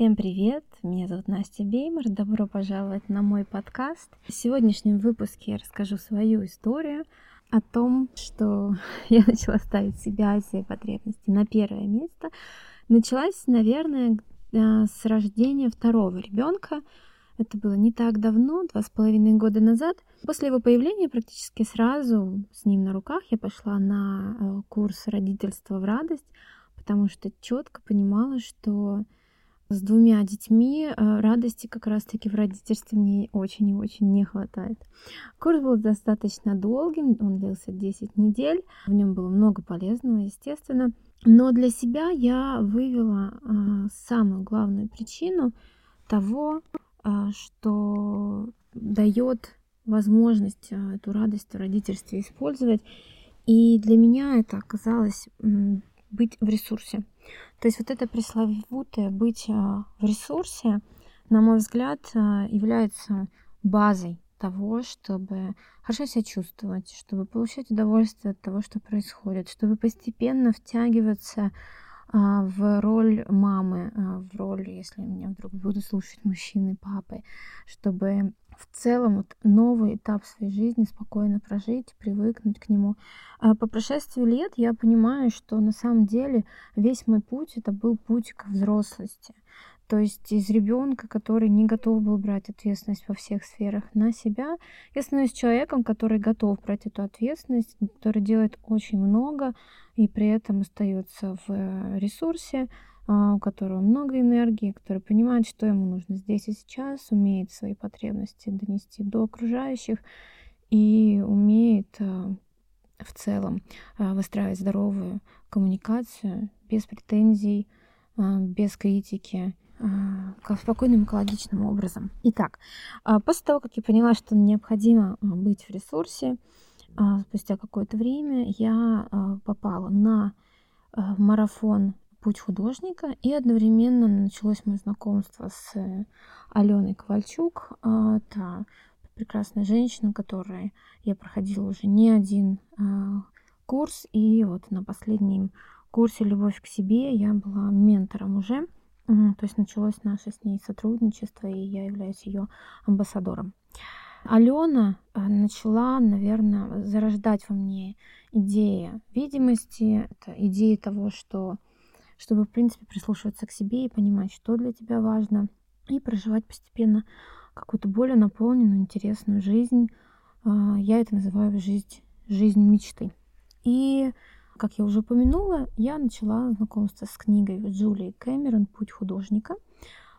Всем привет! Меня зовут Настя Беймер. Добро пожаловать на мой подкаст. В сегодняшнем выпуске я расскажу свою историю о том, что я начала ставить себя и свои потребности на первое место. Началась, наверное, э, с рождения второго ребенка. Это было не так давно, два с половиной года назад. После его появления практически сразу с ним на руках я пошла на э, курс родительства в радость, потому что четко понимала, что с двумя детьми э, радости как раз-таки в родительстве мне очень и очень не хватает. Курс был достаточно долгим, он длился 10 недель, в нем было много полезного, естественно. Но для себя я вывела э, самую главную причину того, э, что дает возможность эту радость в родительстве использовать. И для меня это оказалось быть в ресурсе. То есть вот это пресловутое быть а, в ресурсе, на мой взгляд, а, является базой того, чтобы хорошо себя чувствовать, чтобы получать удовольствие от того, что происходит, чтобы постепенно втягиваться а, в роль мамы, в роль, если меня вдруг будут слушать мужчины, папы, чтобы в целом вот новый этап своей жизни спокойно прожить, привыкнуть к нему. А по прошествии лет я понимаю, что на самом деле весь мой путь это был путь к взрослости. То есть из ребенка, который не готов был брать ответственность во всех сферах на себя, я становлюсь человеком, который готов брать эту ответственность, который делает очень много и при этом остается в ресурсе, а, у которого много энергии, который понимает, что ему нужно здесь и сейчас, умеет свои потребности донести до окружающих и умеет а, в целом а, выстраивать здоровую коммуникацию без претензий, без критики, спокойным экологичным образом. Итак, после того, как я поняла, что необходимо быть в ресурсе, спустя какое-то время я попала на марафон путь художника, и одновременно началось мое знакомство с э, Аленой Ковальчук. А, это прекрасная женщина, которой я проходила уже не один а, курс, и вот на последнем курсе «Любовь к себе» я была ментором уже. То есть началось наше с ней сотрудничество, и я являюсь ее амбассадором. Алена э, начала, наверное, зарождать во мне идеи видимости, идеи того, что чтобы, в принципе, прислушиваться к себе и понимать, что для тебя важно, и проживать постепенно какую-то более наполненную, интересную жизнь. А, я это называю жизнь, жизнь мечты. И, как я уже упомянула, я начала знакомство с книгой Джулии Кэмерон «Путь художника».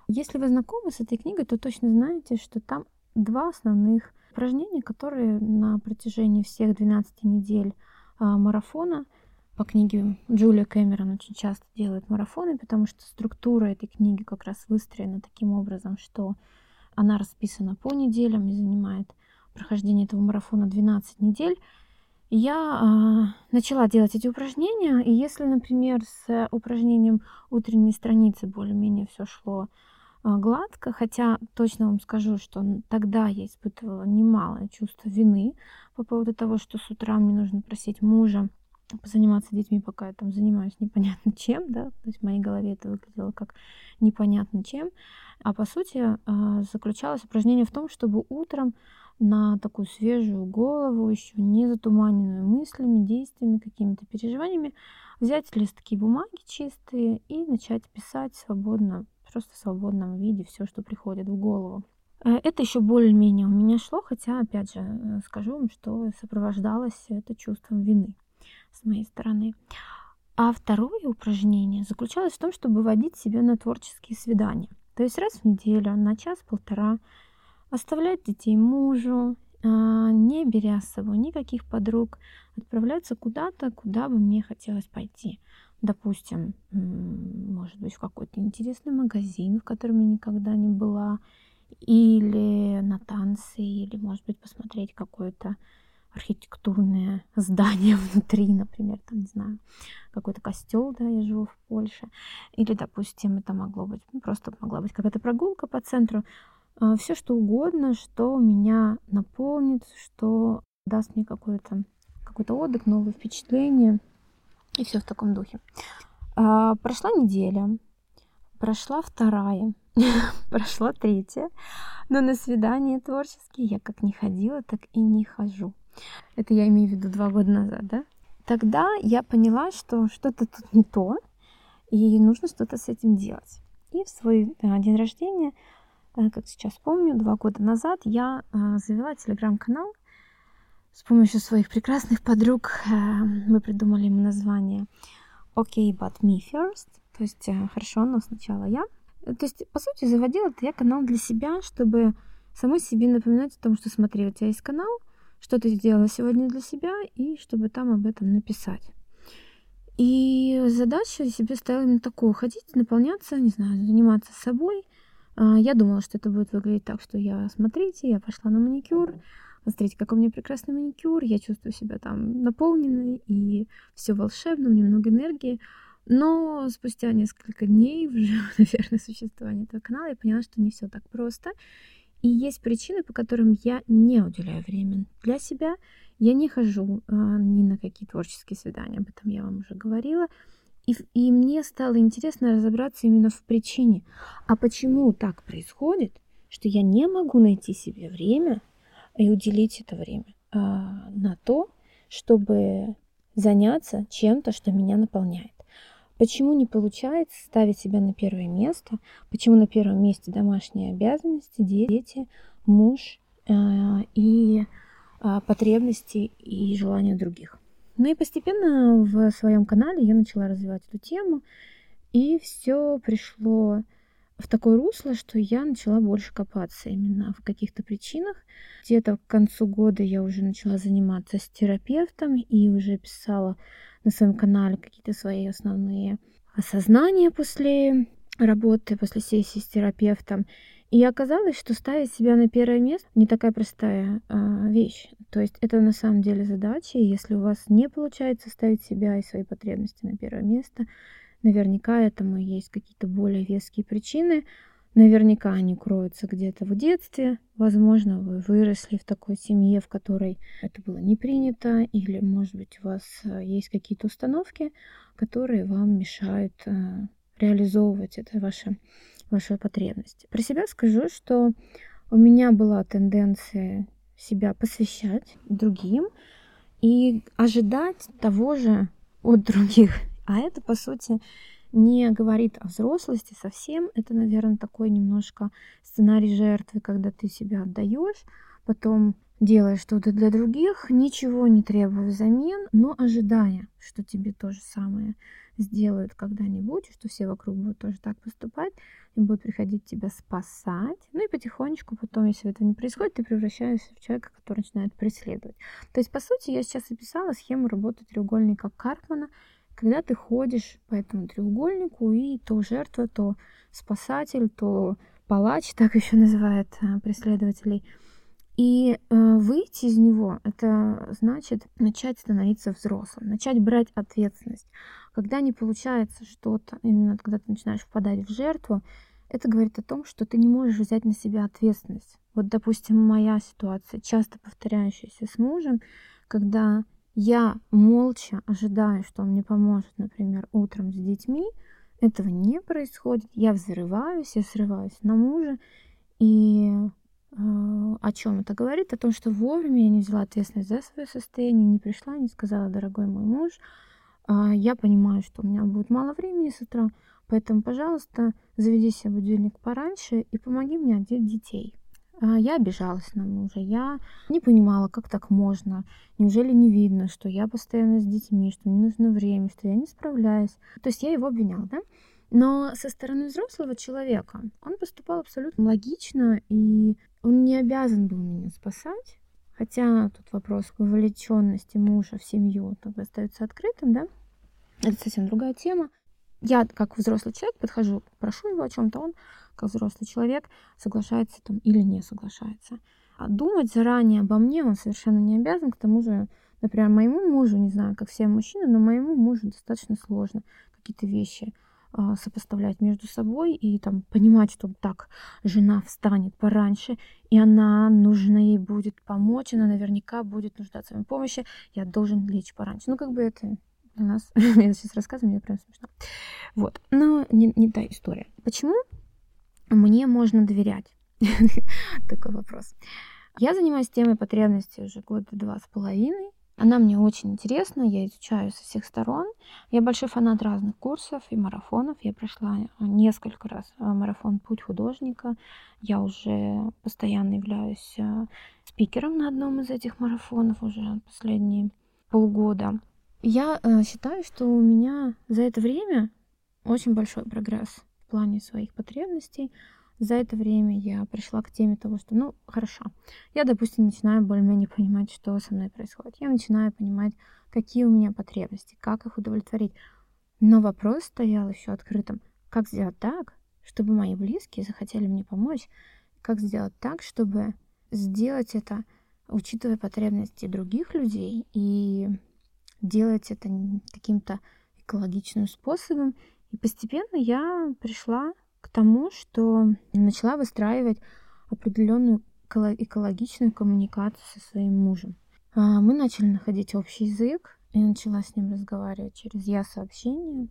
Если вы знакомы с этой книгой, то точно знаете, что там два основных упражнения, которые на протяжении всех 12 недель а, марафона – по книге Джулия Кэмерон очень часто делает марафоны, потому что структура этой книги как раз выстроена таким образом, что она расписана по неделям и занимает прохождение этого марафона 12 недель. Я э, начала делать эти упражнения, и если, например, с упражнением утренней страницы более-менее все шло э, гладко, хотя точно вам скажу, что тогда я испытывала немалое чувство вины по поводу того, что с утра мне нужно просить мужа позаниматься детьми, пока я там занимаюсь непонятно чем, да, то есть в моей голове это выглядело как непонятно чем, а по сути а, заключалось упражнение в том, чтобы утром на такую свежую голову, еще не затуманенную мыслями, действиями, какими-то переживаниями, взять листки бумаги чистые и начать писать свободно, просто в свободном виде все, что приходит в голову. Э, это еще более-менее у меня шло, хотя, опять же, э, скажу вам, что сопровождалось это чувством вины с моей стороны. А второе упражнение заключалось в том, чтобы выводить себя на творческие свидания. То есть раз в неделю, на час-полтора, оставлять детей мужу, а, не беря с собой никаких подруг, отправляться куда-то, куда бы мне хотелось пойти. Допустим, может быть, в какой-то интересный магазин, в котором я никогда не была, или на танцы, или, может быть, посмотреть какое-то архитектурное здание внутри, например, там, не знаю, какой-то костел, да, я живу в Польше, или, допустим, это могло быть, ну, просто могла быть какая-то прогулка по центру, а, все что угодно, что меня наполнит, что даст мне какой-то какой-то отдых, новые впечатления, и все в таком духе. А, прошла неделя, Прошла вторая, прошла третья, но на свидание творческие я как не ходила, так и не хожу. Это я имею в виду два года назад, да? Тогда я поняла, что что-то тут не то, и нужно что-то с этим делать. И в свой э, день рождения, э, как сейчас помню, два года назад я э, завела телеграм-канал с помощью своих прекрасных подруг. Мы придумали ему название «Okay, but me first», то есть «Хорошо, но сначала я». То есть, по сути, заводила это я канал для себя, чтобы самой себе напоминать о том, что смотри, у тебя есть канал, что ты сделала сегодня для себя, и чтобы там об этом написать. И задачу себе ставила именно такую, ходить, наполняться, не знаю, заниматься собой. А, я думала, что это будет выглядеть так, что я, смотрите, я пошла на маникюр, смотрите, какой у меня прекрасный маникюр, я чувствую себя там наполненной, и все волшебно, у меня много энергии. Но спустя несколько дней уже, наверное, существования этого канала, я поняла, что не все так просто. И есть причины, по которым я не уделяю время для себя. Я не хожу э, ни на какие творческие свидания, об этом я вам уже говорила. И, и мне стало интересно разобраться именно в причине. А почему так происходит, что я не могу найти себе время и уделить это время э, на то, чтобы заняться чем-то, что меня наполняет. Почему не получается ставить себя на первое место? Почему на первом месте домашние обязанности, дети, муж э, и э, потребности и желания других? Ну и постепенно в своем канале я начала развивать эту тему, и все пришло в такое русло, что я начала больше копаться именно в каких-то причинах. Где-то к концу года я уже начала заниматься с терапевтом и уже писала на своем канале какие-то свои основные осознания после работы, после сессии с терапевтом. И оказалось, что ставить себя на первое место не такая простая а, вещь. То есть это на самом деле задача. И если у вас не получается ставить себя и свои потребности на первое место, наверняка этому есть какие-то более веские причины. Наверняка они кроются где-то в детстве. Возможно, вы выросли в такой семье, в которой это было не принято, или, может быть, у вас э, есть какие-то установки, которые вам мешают э, реализовывать это ваше, вашу потребность. Про себя скажу, что у меня была тенденция себя посвящать другим и ожидать того же от других. А это, по сути, не говорит о взрослости совсем. Это, наверное, такой немножко сценарий жертвы, когда ты себя отдаешь, потом делаешь что-то для других, ничего не требуя взамен, но ожидая, что тебе то же самое сделают когда-нибудь, что все вокруг будут тоже так поступать, и будут приходить тебя спасать. Ну и потихонечку потом, если этого не происходит, ты превращаешься в человека, который начинает преследовать. То есть, по сути, я сейчас описала схему работы треугольника Карпмана, когда ты ходишь по этому треугольнику и то жертва, то спасатель, то палач, так еще называют э, преследователей. И э, выйти из него это значит начать становиться взрослым, начать брать ответственность. Когда не получается что-то, именно когда ты начинаешь впадать в жертву, это говорит о том, что ты не можешь взять на себя ответственность. Вот, допустим, моя ситуация, часто повторяющаяся с мужем, когда я молча ожидаю, что он мне поможет, например, утром с детьми, этого не происходит. Я взрываюсь, я срываюсь на мужа. И э, о чем это говорит? О том, что вовремя я не взяла ответственность за свое состояние, не пришла, не сказала, дорогой мой муж, э, я понимаю, что у меня будет мало времени с утра, поэтому, пожалуйста, заведи себе будильник пораньше и помоги мне одеть детей. А, я обижалась на мужа, я не понимала, как так можно. Неужели не видно, что я постоянно с детьми, что мне нужно время, что я не справляюсь. То есть я его обвиняла, да? Но со стороны взрослого человека он поступал абсолютно логично, и он не обязан был меня спасать. Хотя тут вопрос вовлеченности мужа в семью бы остается открытым, да? Это совсем другая тема. Я, как взрослый человек, подхожу, прошу его о чем-то, он как взрослый человек соглашается там или не соглашается. А думать заранее обо мне он совершенно не обязан. К тому же, например, моему мужу, не знаю, как все мужчины, но моему мужу достаточно сложно какие-то вещи а, сопоставлять между собой и там понимать, что так жена встанет пораньше, и она нужна ей будет помочь, она наверняка будет нуждаться в моей помощи, я должен лечь пораньше. Ну, как бы это У нас, я сейчас рассказываю, мне прям смешно. Вот, но не, не та история. Почему мне можно доверять? Такой вопрос. Я занимаюсь темой потребностей уже года два с половиной. Она мне очень интересна, я изучаю со всех сторон. Я большой фанат разных курсов и марафонов. Я прошла несколько раз э, марафон «Путь художника». Я уже постоянно являюсь э, спикером на одном из этих марафонов уже последние полгода. Я э, считаю, что у меня за это время очень большой прогресс плане своих потребностей. За это время я пришла к теме того, что, ну, хорошо, я, допустим, начинаю более-менее понимать, что со мной происходит. Я начинаю понимать, какие у меня потребности, как их удовлетворить. Но вопрос стоял еще открытым. Как сделать так, чтобы мои близкие захотели мне помочь? Как сделать так, чтобы сделать это, учитывая потребности других людей и делать это каким-то экологичным способом. И постепенно я пришла к тому, что начала выстраивать определенную экологичную коммуникацию со своим мужем. А, мы начали находить общий язык, и начала с ним разговаривать через я-сообщение,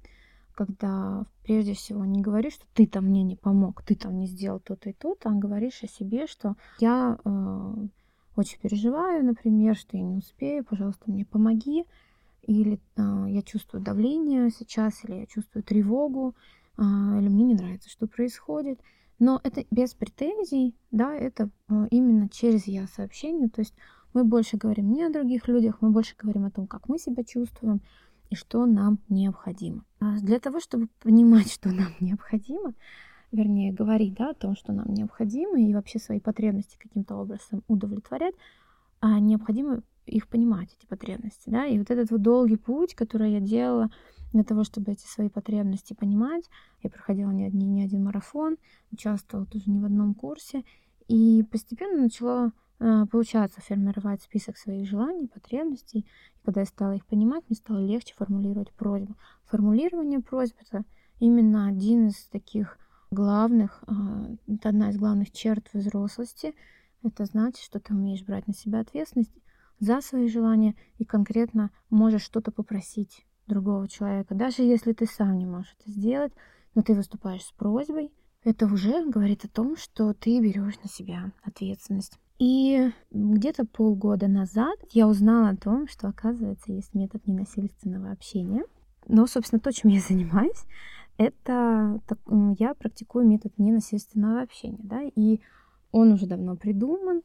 когда прежде всего не говоришь, что ты там мне не помог, ты там не сделал то-то и то-то, а говоришь о себе, что я э, очень переживаю, например, что я не успею, пожалуйста, мне помоги, или э, я чувствую давление сейчас, или я чувствую тревогу, э, или мне не нравится, что происходит. Но это без претензий, да, это э, именно через я сообщение, то есть мы больше говорим не о других людях, мы больше говорим о том, как мы себя чувствуем и что нам необходимо. Для того, чтобы понимать, что нам необходимо, вернее, говорить да, о том, что нам необходимо, и вообще свои потребности каким-то образом удовлетворять, необходимо их понимать, эти потребности, да, и вот этот вот долгий путь, который я делала для того, чтобы эти свои потребности понимать, я проходила не, один, не один марафон, участвовала тоже не в одном курсе, и постепенно начала э, получаться формировать список своих желаний, потребностей. И когда я стала их понимать, мне стало легче формулировать просьбу. Формулирование просьб — это именно один из таких главных, э, это одна из главных черт взрослости. Это значит, что ты умеешь брать на себя ответственность за свои желания и конкретно можешь что-то попросить другого человека. Даже если ты сам не можешь это сделать, но ты выступаешь с просьбой, это уже говорит о том, что ты берешь на себя ответственность. И где-то полгода назад я узнала о том, что, оказывается, есть метод ненасильственного общения. Но, собственно, то, чем я занимаюсь, это я практикую метод ненасильственного общения. Да? И он уже давно придуман,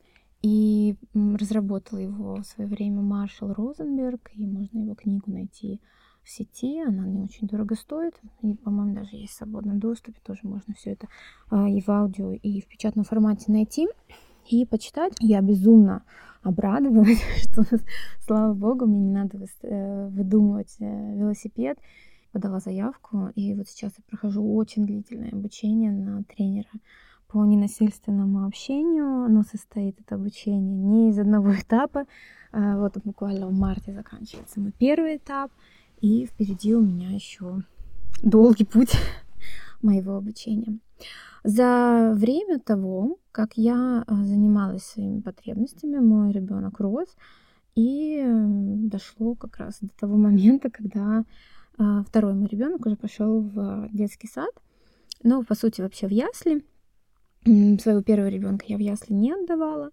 и разработал его в свое время Маршал Розенберг, и можно его книгу найти в сети, она не очень дорого стоит, и, по-моему, даже есть в свободном доступе, тоже можно все это а, и в аудио, и в печатном формате найти и почитать. Я безумно обрадовалась, что, слава богу, мне не надо э, выдумывать э, велосипед. Подала заявку, и вот сейчас я прохожу очень длительное обучение на тренера по ненасильственному общению. Оно состоит, это обучение, не из одного этапа. А, вот буквально в марте заканчивается мой первый этап. И впереди у меня еще долгий путь моего обучения. За время того, как я а, занималась своими потребностями, мой ребенок рос, и дошло как раз до того момента, когда а, второй мой ребенок уже пошел в детский сад, ну, по сути, вообще в ясли. Своего первого ребенка я в ясли не отдавала.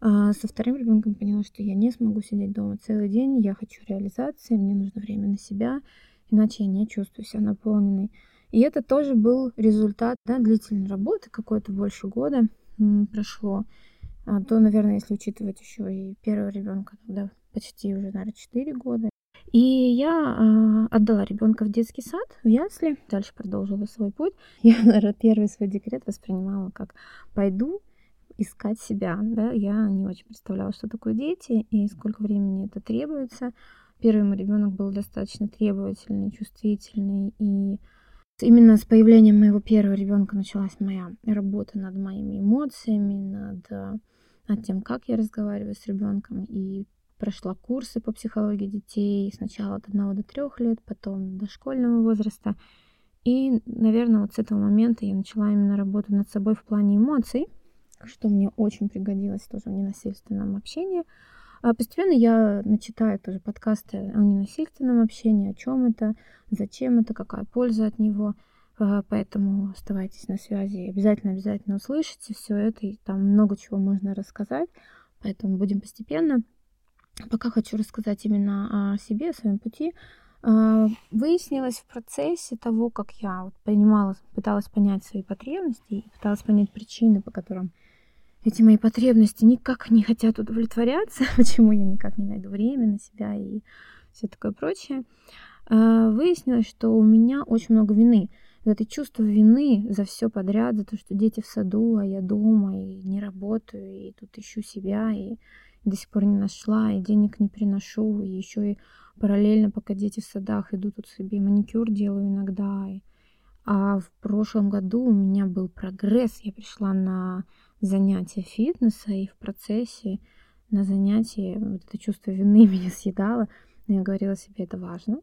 А со вторым ребенком поняла, что я не смогу сидеть дома целый день. Я хочу реализации, мне нужно время на себя, иначе я не чувствую себя наполненной. И это тоже был результат да, длительной работы, какое-то больше года прошло. А то, наверное, если учитывать еще и первого ребенка, тогда почти уже, наверное, 4 года. И я э, отдала ребенка в детский сад, в ясли, дальше продолжила свой путь. Я, наверное, первый свой декрет воспринимала как пойду искать себя. Да? Я не очень представляла, что такое дети и сколько времени это требуется. Первый мой ребенок был достаточно требовательный, чувствительный. И именно с появлением моего первого ребенка началась моя работа над моими эмоциями, над, над тем, как я разговариваю с ребенком. И прошла курсы по психологии детей сначала от 1 до 3 лет, потом до школьного возраста. И, наверное, вот с этого момента я начала именно работу над собой в плане эмоций, что мне очень пригодилось тоже в ненасильственном общении. А постепенно я начитаю тоже подкасты о ненасильственном общении, о чем это, зачем это, какая польза от него. А, поэтому оставайтесь на связи, обязательно, обязательно услышите все это, и там много чего можно рассказать. Поэтому будем постепенно. Пока хочу рассказать именно о себе, о своем пути. А, выяснилось в процессе того, как я понимала, пыталась понять свои потребности и пыталась понять причины, по которым эти мои потребности никак не хотят удовлетворяться, почему я никак не найду время на себя и все такое прочее, а, выяснилось, что у меня очень много вины. Это чувство вины за все подряд, за то, что дети в саду, а я дома и не работаю, и тут ищу себя, и до сих пор не нашла, и денег не приношу, и еще и параллельно, пока дети в садах, иду тут себе маникюр делаю иногда. А в прошлом году у меня был прогресс, я пришла на занятия фитнеса, и в процессе на занятии вот это чувство вины меня съедало, но я говорила себе, это важно.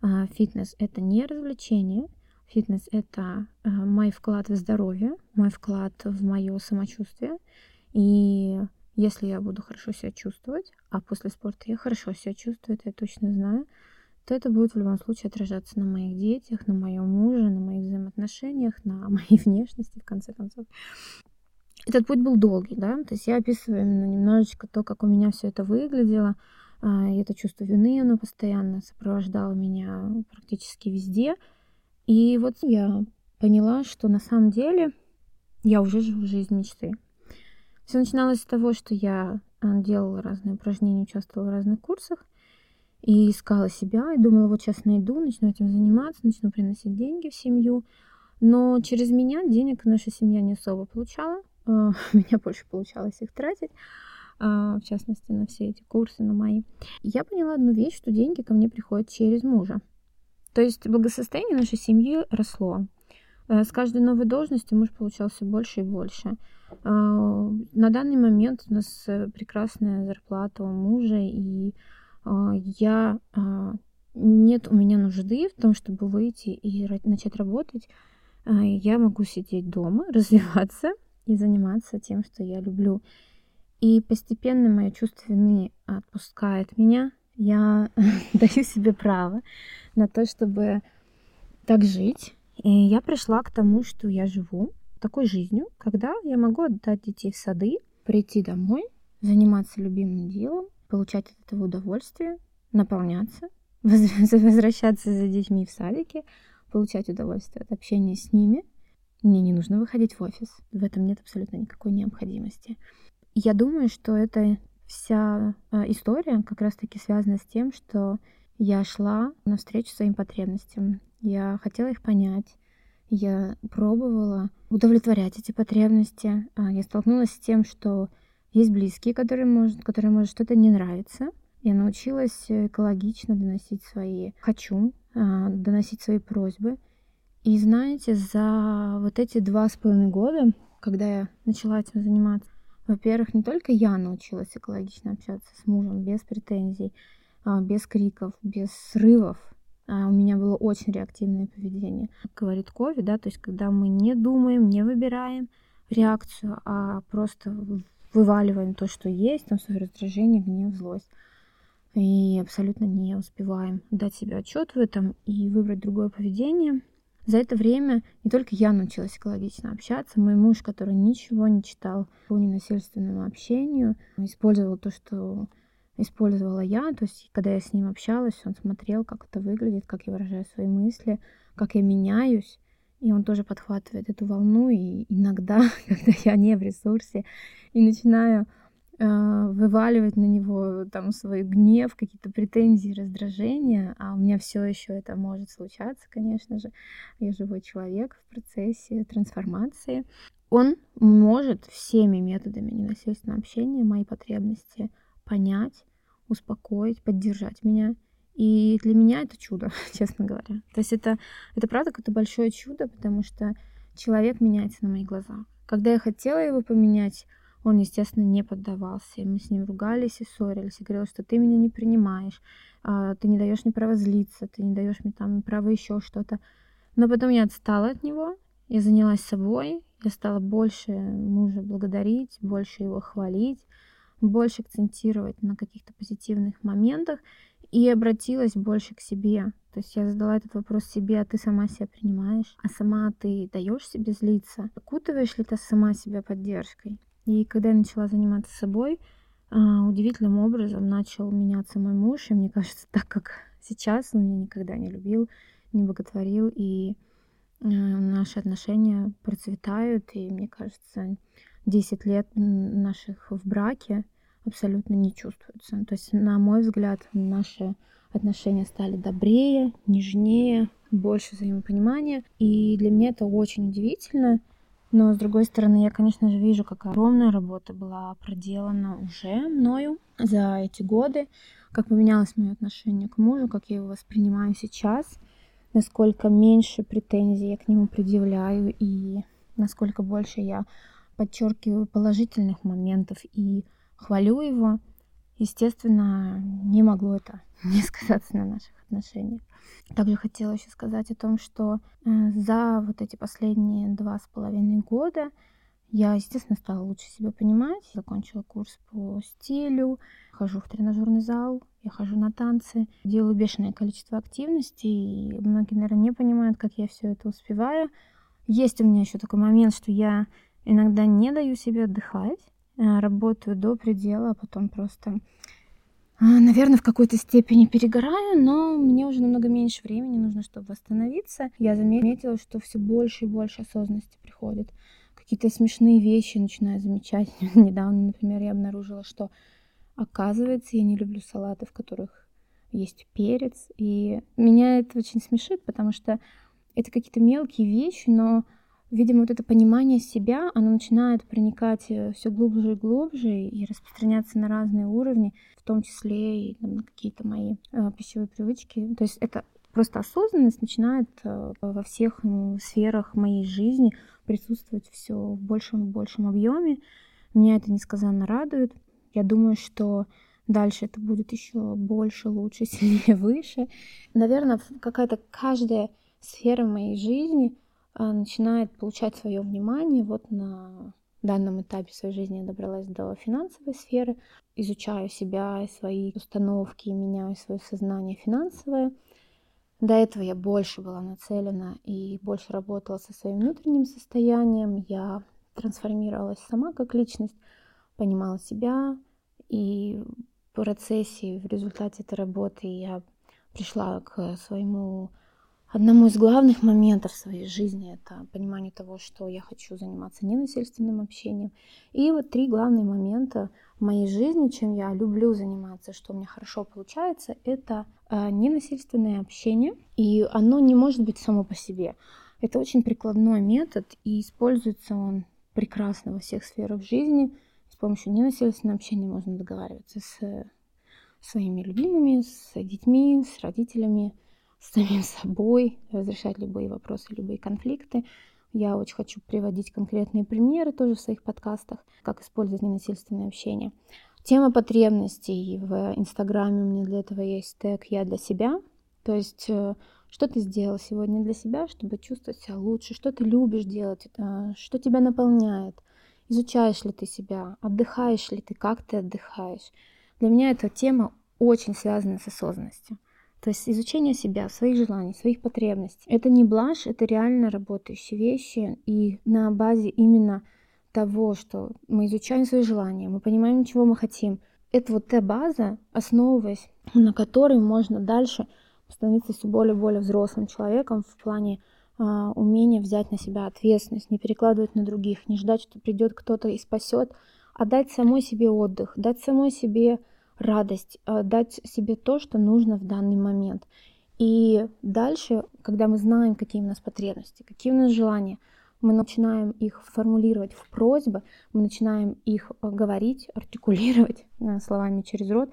А, фитнес — это не развлечение, фитнес — это а, мой вклад в здоровье, мой вклад в мое самочувствие, и если я буду хорошо себя чувствовать, а после спорта я хорошо себя чувствую, это я точно знаю, то это будет в любом случае отражаться на моих детях, на моем муже, на моих взаимоотношениях, на моей внешности, в конце концов. Этот путь был долгий, да, то есть я описываю именно немножечко то, как у меня все это выглядело, а, и это чувство вины, оно постоянно сопровождало меня практически везде. И вот я поняла, что на самом деле я уже живу жизнь мечты. Все начиналось с того, что я а, делала разные упражнения, участвовала в разных курсах и искала себя, и думала, вот сейчас найду, начну этим заниматься, начну приносить деньги в семью. Но через меня денег наша семья не особо получала. У меня больше получалось их тратить, а, в частности, на все эти курсы, на мои. Я поняла одну вещь, что деньги ко мне приходят через мужа. То есть благосостояние нашей семьи росло. Э, с каждой новой должностью муж получал все больше и больше. А, на данный момент у нас э, прекрасная зарплата у мужа, и а, я а, нет у меня нужды в том, чтобы выйти и начать работать. Я могу сидеть дома, развиваться и заниматься тем, что я люблю. И постепенно мое чувство вины отпускает меня. Я даю себе право на то, чтобы так жить. И я пришла к тому, что я живу такой жизнью, когда я могу отдать детей в сады, прийти домой, заниматься любимым делом, получать от этого удовольствие, наполняться, возвращаться за детьми в садике, получать удовольствие от общения с ними. Мне не нужно выходить в офис. В этом нет абсолютно никакой необходимости. Я думаю, что эта вся э, история как раз-таки связана с тем, что я шла навстречу своим потребностям. Я хотела их понять, я пробовала удовлетворять эти потребности. А, я столкнулась с тем, что есть близкие, которые может, которые может что-то не нравится. Я научилась экологично доносить свои «хочу», а, доносить свои просьбы. И знаете, за вот эти два с половиной года, когда я начала этим заниматься, во-первых, не только я научилась экологично общаться с мужем без претензий, без криков, без срывов, а у меня было очень реактивное поведение. Как говорит Кови, да, то есть когда мы не думаем, не выбираем реакцию, а просто вываливаем то, что есть, там свое раздражение, гнев, злость. И абсолютно не успеваем дать себе отчет в этом и выбрать другое поведение. За это время не только я научилась экологично общаться, мой муж, который ничего не читал по ненасильственному общению, использовал то, что использовала я. То есть, когда я с ним общалась, он смотрел, как это выглядит, как я выражаю свои мысли, как я меняюсь. И он тоже подхватывает эту волну. И иногда, когда я не в ресурсе, и начинаю э, вываливать на него там свой гнев, какие-то претензии, раздражения, а у меня все еще это может случаться, конечно же. Я живой человек в процессе трансформации. Он может всеми методами ненасильственного общения мои потребности понять, успокоить, поддержать меня. И для меня это чудо, честно говоря. То есть это, это правда какое-то большое чудо, потому что человек меняется на моих глазах. Когда я хотела его поменять, он, естественно, не поддавался. И мы с ним ругались и ссорились. И говорил, что ты меня не принимаешь, а, ты не даешь мне права злиться, ты не даешь мне там право еще что-то. Но потом я отстала от него, я занялась собой, я стала больше мужа благодарить, больше его хвалить, больше акцентировать на каких-то позитивных моментах и обратилась больше к себе. То есть я задала этот вопрос себе, а ты сама себя принимаешь, а сама ты даешь себе злиться, окутываешь ли ты сама себя поддержкой. И когда я начала заниматься собой, а, удивительным образом начал меняться мой муж, и мне кажется, так как сейчас он меня никогда не любил, не боготворил, и э, наши отношения процветают, и мне кажется, 10 лет наших в браке абсолютно не чувствуется. То есть, на мой взгляд, наши отношения стали добрее, нежнее, больше взаимопонимания. И для меня это очень удивительно. Но, с другой стороны, я, конечно же, вижу, какая огромная работа была проделана уже мною за эти годы, как поменялось мое отношение к мужу, как я его воспринимаю сейчас, насколько меньше претензий я к нему предъявляю и насколько больше я подчеркиваю положительных моментов и хвалю его, естественно, не могло это не сказаться на наших отношениях. Также хотела еще сказать о том, что э, за вот эти последние два с половиной года я, естественно, стала лучше себя понимать. Закончила курс по стилю, хожу в тренажерный зал, я хожу на танцы, делаю бешеное количество активностей, и многие, наверное, не понимают, как я все это успеваю. Есть у меня еще такой момент, что я иногда не даю себе отдыхать, э, работаю до предела, а потом просто, а, наверное, в какой-то степени перегораю, но мне уже намного меньше времени нужно, чтобы восстановиться. Я заметила, что все больше и больше осознанности приходит. Какие-то смешные вещи начинаю замечать. Недавно, например, я обнаружила, что оказывается, я не люблю салаты, в которых есть перец. И меня это очень смешит, потому что это какие-то мелкие вещи, но видимо, вот это понимание себя, оно начинает проникать э, все глубже и глубже и распространяться на разные уровни, в том числе и там, какие-то мои э, пищевые привычки. То есть это просто осознанность начинает э, во всех сферах моей жизни присутствовать все в большем и большем объеме. Меня это несказанно радует. Я думаю, что дальше это будет еще больше, лучше, сильнее, выше. Наверное, какая-то каждая сфера моей жизни — начинает получать свое внимание. Вот на данном этапе своей жизни я добралась до финансовой сферы, изучаю себя свои установки, меняю свое сознание финансовое. До этого я больше была нацелена и больше работала со своим внутренним состоянием. Я трансформировалась сама как личность, понимала себя. И в процессе, в результате этой работы я пришла к своему Одному из главных моментов своей жизни это понимание того, что я хочу заниматься ненасильственным общением. И вот три главные момента в моей жизни, чем я люблю заниматься, что у меня хорошо получается, это э, ненасильственное общение. И оно не может быть само по себе. Это очень прикладной метод, и используется он прекрасно во всех сферах жизни. С помощью ненасильственного общения можно договариваться с своими любимыми, с детьми, с родителями, с самим собой, разрешать любые вопросы, любые конфликты. Я очень хочу приводить конкретные примеры тоже в своих подкастах, как использовать ненасильственное общение. Тема потребностей в Инстаграме у меня для этого есть тег «Я для себя». То есть, э, что ты сделал сегодня для себя, чтобы чувствовать себя лучше, что ты любишь делать, э, что тебя наполняет, изучаешь ли ты себя, отдыхаешь ли ты, как ты отдыхаешь. Для меня эта тема очень связана с осознанностью. То есть изучение себя, своих желаний, своих потребностей. Это не блажь, это реально работающие вещи. И на базе именно того, что мы изучаем свои желания, мы понимаем, чего мы хотим. Это вот та база, основываясь на которой можно дальше становиться все более и более взрослым человеком в плане а, умения взять на себя ответственность, не перекладывать на других, не ждать, что придет кто-то и спасет, а дать самой себе отдых, дать самой себе радость, э, дать себе то, что нужно в данный момент. И дальше, когда мы знаем, какие у нас потребности, какие у нас желания, мы начинаем их формулировать в просьбы, мы начинаем их э, говорить, артикулировать э, словами через рот,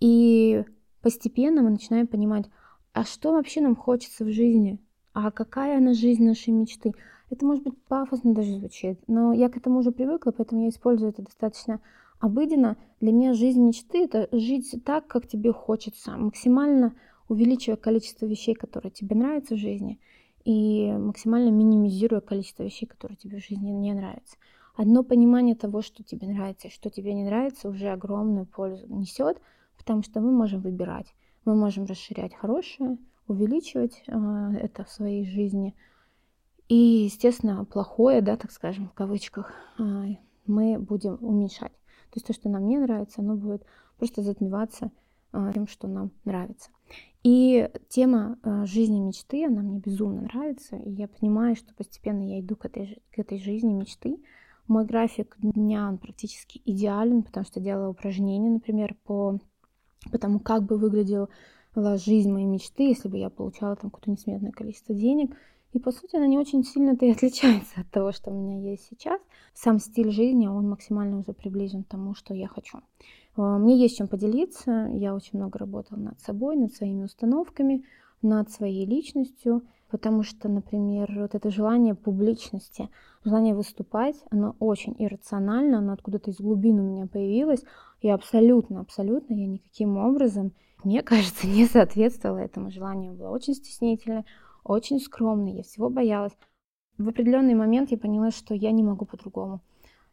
и постепенно мы начинаем понимать, а что вообще нам хочется в жизни, а какая она жизнь нашей мечты. Это может быть пафосно даже звучит, но я к этому уже привыкла, поэтому я использую это достаточно Обыденно для меня жизнь мечты — это жить так, как тебе хочется, максимально увеличивая количество вещей, которые тебе нравятся в жизни, и максимально минимизируя количество вещей, которые тебе в жизни не нравятся. Одно понимание того, что тебе нравится и что тебе не нравится, уже огромную пользу несет, потому что мы можем выбирать. Мы можем расширять хорошее, увеличивать э, это в своей жизни. И, естественно, плохое, да, так скажем, в кавычках, э, мы будем уменьшать. То есть то, что нам не нравится, оно будет просто затмеваться э, тем, что нам нравится. И тема э, жизни мечты, она мне безумно нравится, и я понимаю, что постепенно я иду к этой, к этой жизни мечты. Мой график дня, он практически идеален, потому что делала упражнения, например, по, по тому, как бы выглядела жизнь моей мечты, если бы я получала там какое-то несметное количество денег. И, по сути, она не очень сильно-то и отличается от того, что у меня есть сейчас. Сам стиль жизни, он максимально уже приближен к тому, что я хочу. А, мне есть чем поделиться. Я очень много работала над собой, над своими установками, над своей личностью, потому что, например, вот это желание публичности, желание выступать, оно очень иррационально, оно откуда-то из глубин у меня появилось, и абсолютно, абсолютно я никаким образом, мне кажется, не соответствовала этому желанию. Была очень стеснительной, очень скромной, я всего боялась. В определенный момент я поняла, что я не могу по-другому.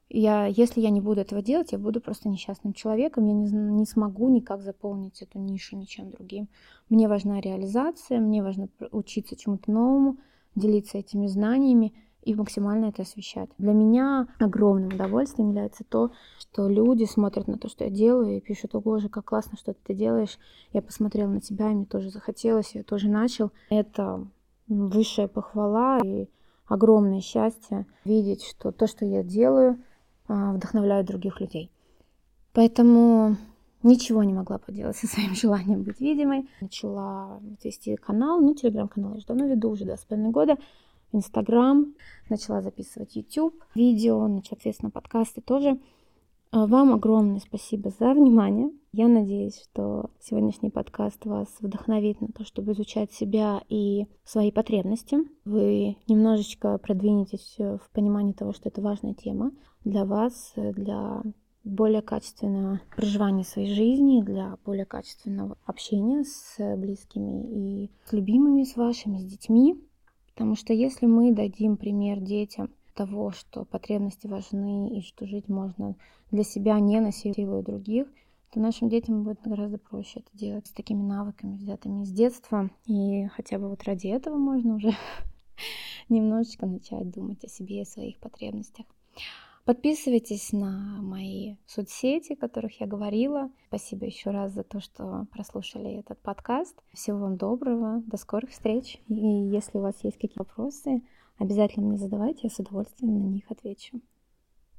Я, если я не буду этого делать, я буду просто несчастным человеком, я не, не смогу никак заполнить эту нишу ничем другим. Мне важна реализация, мне важно учиться чему-то новому, делиться этими знаниями и максимально это освещать. Для меня огромным удовольствием является то, что люди смотрят на то, что я делаю, и пишут, о боже, как классно, что ты делаешь. Я посмотрела на тебя, и мне тоже захотелось, я тоже начал. Это высшая похвала и огромное счастье видеть, что то, что я делаю, а, вдохновляют других людей. Поэтому ничего не могла поделать со своим желанием быть видимой. Начала вести канал, ну, телеграм-канал я уже давно веду, уже два с половиной года. Инстаграм, начала записывать YouTube, видео, ну, соответственно, подкасты тоже. А, вам огромное спасибо за внимание. Я надеюсь, что сегодняшний подкаст вас вдохновит на то, чтобы изучать себя и свои потребности. Вы немножечко продвинетесь в понимании того, что это важная тема для вас, для более качественного проживания своей жизни, для более качественного общения с близкими и с любимыми, с вашими, с детьми. Потому что если мы дадим пример детям того, что потребности важны и что жить можно для себя, не насилуя других, то нашим детям будет гораздо проще это делать с такими навыками, взятыми с детства. И хотя бы вот ради этого можно уже немножечко начать думать о себе и о своих потребностях. Подписывайтесь на мои соцсети, о которых я говорила. Спасибо еще раз за то, что прослушали этот подкаст. Всего вам доброго, до скорых встреч. И если у вас есть какие-то вопросы, обязательно мне задавайте, я с удовольствием на них отвечу.